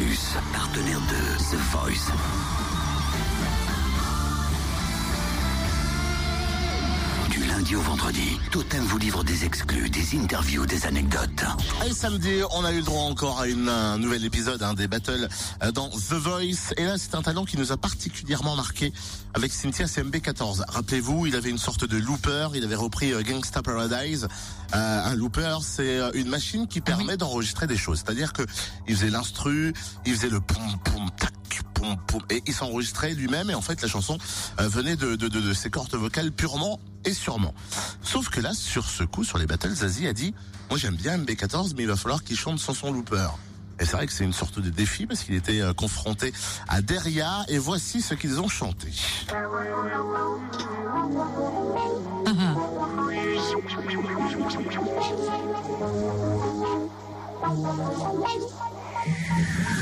Plus, partenaire de The Voice. Lundi au vendredi, Totem vous livre des exclus, des interviews, des anecdotes. Et samedi, on a eu le droit encore à une, un nouvel épisode hein, des battles euh, dans The Voice. Et là, c'est un talent qui nous a particulièrement marqué avec Cynthia CMB14. Rappelez-vous, il avait une sorte de looper. Il avait repris euh, Gangsta Paradise. Euh, un looper, c'est euh, une machine qui permet d'enregistrer des choses. C'est-à-dire que il faisait l'instru, il faisait le pom pom tac et il s'enregistrait lui-même. Et en fait, la chanson euh, venait de, de ses cordes vocales purement et sûrement. Sauf que là, sur ce coup, sur les battles, Zazie a dit, moi j'aime bien MB14, mais il va falloir qu'il chante sans son looper. Et c'est vrai que c'est une sorte de défi parce qu'il était euh, confronté à Deria et voici ce qu'ils ont chanté.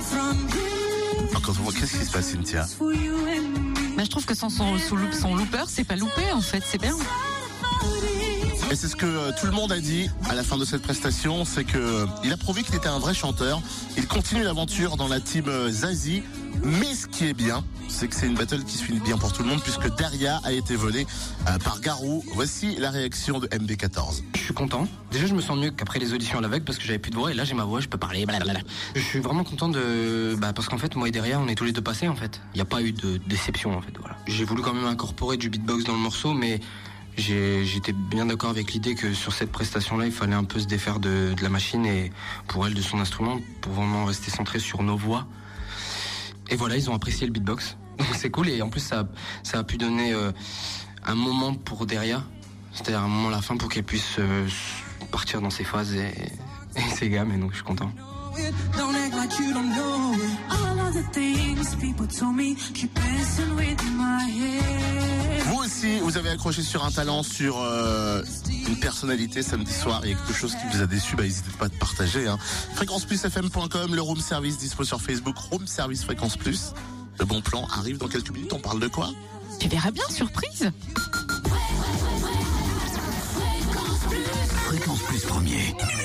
from him. Enfin, quand on voit qu'est-ce qui se passe, Cynthia. Me. Bah, je trouve que sans son, loop- son looper, c'est pas loupé en fait, c'est bien. Et c'est ce que euh, tout le monde a dit à la fin de cette prestation, c'est que euh, il a prouvé qu'il était un vrai chanteur. Il continue l'aventure dans la team euh, Zazie, mais ce qui est bien, c'est que c'est une battle qui se finit bien pour tout le monde puisque Daria a été volée par Garou. Voici la réaction de MB14. Je suis content. Déjà, je me sens mieux qu'après les auditions à l'aveugle parce que j'avais plus de voix et là j'ai ma voix, je peux parler. blablabla. Je suis vraiment content de, bah, parce qu'en fait, moi et derrière, on est tous les deux passés en fait. Il n'y a pas eu de déception en fait. Voilà. J'ai voulu quand même incorporer du beatbox dans le morceau, mais j'étais bien d'accord avec l'idée que sur cette prestation-là, il fallait un peu se défaire de, la machine et pour elle de son instrument pour vraiment rester centré sur nos voix. Et voilà, ils ont apprécié le beatbox. Donc c'est cool et en plus ça, ça a pu donner euh, un moment pour derrière, c'est-à-dire un moment à la fin pour qu'elle puisse euh, partir dans ses phases et, ses gammes et donc je suis content. Vous avez accroché sur un talent, sur euh, une personnalité samedi soir. Il y a quelque chose qui vous a déçu, bah, n'hésitez pas à te partager. Hein. Fréquenceplusfm.com, le room service dispo sur Facebook, room service fréquence plus. Le bon plan arrive dans quelques minutes. On parle de quoi? Tu verras bien, surprise. Fréquence Plus premier, numéro 1.